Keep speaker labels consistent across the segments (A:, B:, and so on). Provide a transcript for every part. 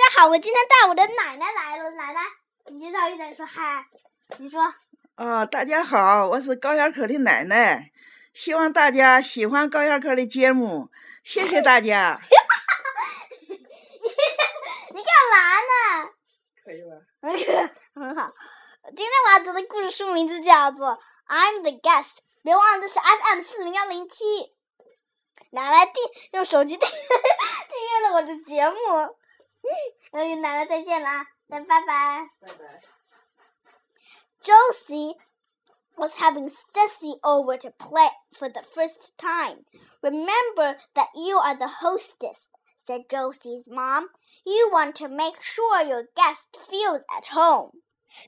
A: 家好，我今天带我的奶奶来了。奶奶，你介绍一下，说嗨。你说。
B: 哦，大家好，我是高小可的奶奶，希望大家喜欢高小可的节目，谢谢大家。
A: 你干嘛
B: 呢？可以吧？
A: 很好。今天我要读的故事书名字叫做《I'm the Guest》，别忘了这是 FM 四零幺零七。奶奶订用手机订订阅了我的节目。嗯，奶奶再见了，再拜拜。
B: 拜拜。
A: Josie was having Ceci over to play for the first time. Remember that you are the hostess, said Josie's mom. You want to make sure your guest feels at home.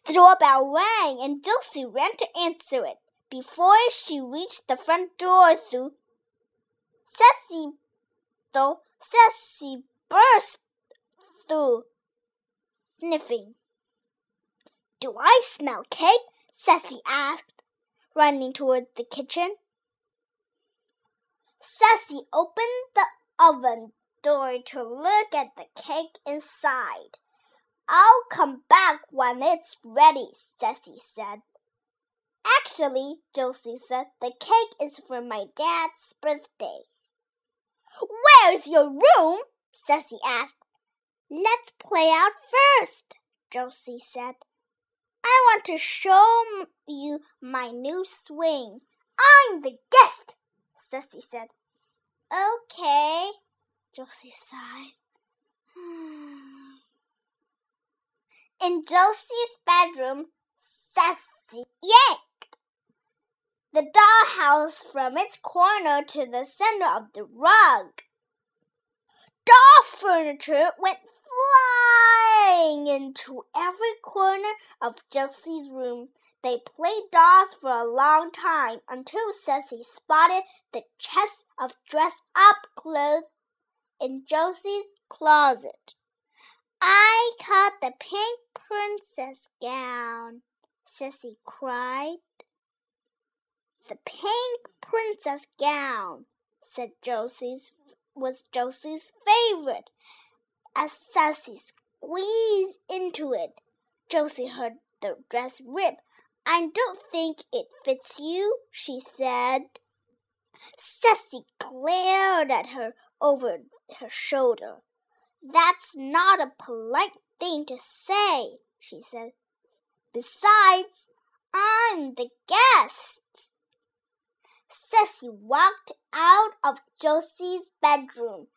A: The doorbell rang and Josie ran to answer it. Before she reached the front door through Ceci though Ceci burst through sniffing. Do I smell cake? Ceci asked, running toward the kitchen. Ceci opened the oven door to look at the cake inside. I'll come back when it's ready, Ceci said. Actually, Josie said, the cake is for my dad's birthday. Where's your room? Ceci asked. Let's play out first, Josie said. I want to show you my new swing. I'm the guest, Ceci said. Okay, Josie sighed. In Josie's bedroom, Ceci yanked the dollhouse from its corner to the center of the rug. Doll furniture went into every corner of Josie's room. They played dolls for a long time until Ceci spotted the chest of dress up clothes in Josie's closet. I caught the pink princess gown, Sissy cried. The pink princess gown, said Josie's, was Josie's favorite. As Ceci squeezed into it, Josie heard the dress rip. I don't think it fits you, she said. Ceci glared at her over her shoulder. That's not a polite thing to say, she said. Besides, I'm the guest. Ceci walked out of Josie's bedroom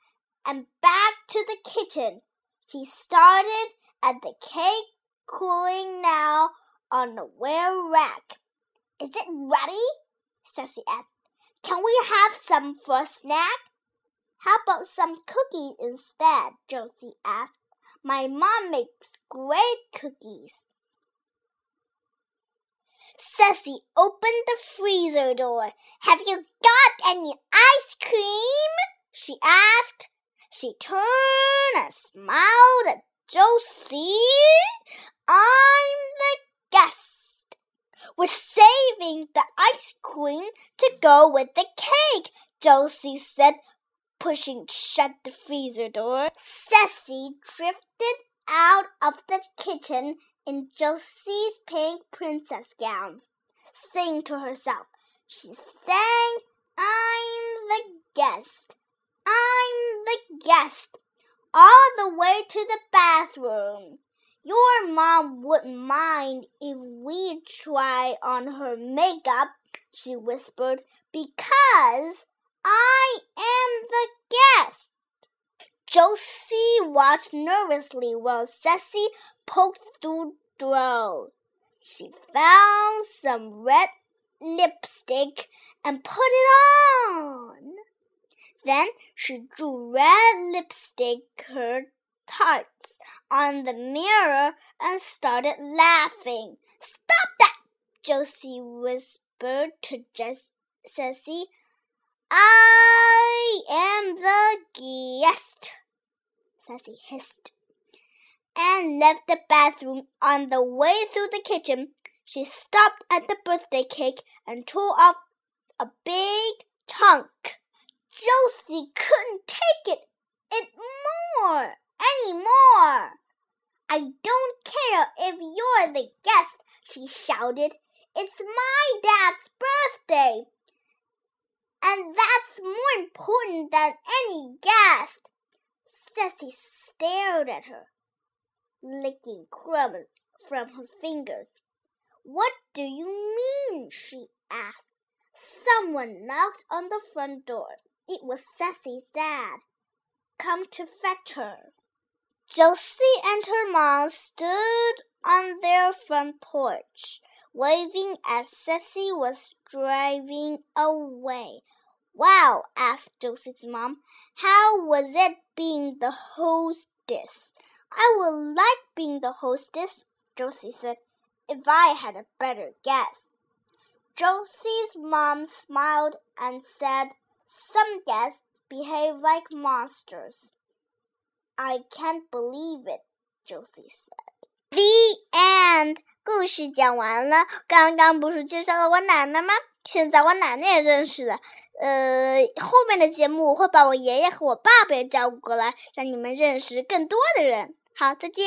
A: and back to the kitchen. She started at the cake cooling now on the ware rack. Is it ready? Ceci asked. Can we have some for a snack? How about some cookies instead? Josie asked. My mom makes great cookies. Ceci opened the freezer door. Have you got any ice cream? she asked. She turned and smiled at Josie. I'm the guest. We're saving the ice cream to go with the cake, Josie said, pushing shut the freezer door. Ceci drifted out of the kitchen in Josie's pink princess gown, singing to herself. She sang, I'm the guest. The guest. All the way to the bathroom. Your mom wouldn't mind if we try on her makeup, she whispered, because I am the guest. Josie watched nervously while Ceci poked through the door. She found some red lipstick and put it on. Then she drew red lipstick tarts on the mirror and started laughing. Stop that! Josie whispered to Jess. I am the guest, Ceci hissed, and left the bathroom. On the way through the kitchen, she stopped at the birthday cake and tore off a big chunk. Josie couldn't take it, it more, any more. I don't care if you're the guest, she shouted. It's my dad's birthday. And that's more important than any guest. Sassy stared at her, licking crumbs from her fingers. What do you mean? she asked. Someone knocked on the front door. It was Sassy's dad. Come to fetch her. Josie and her mom stood on their front porch, waving as Sassy was driving away. Wow, asked Josie's mom, how was it being the hostess? I would like being the hostess, Josie said, if I had a better guess. Josie's mom smiled and said, Some guests behave like monsters. I can't believe it, Josie said. The end. 故事讲完了。刚刚不是介绍了我奶奶吗？现在我奶奶也认识了。呃，后面的节目我会把我爷爷和我爸爸也叫过来，让你们认识更多的人。好，再见。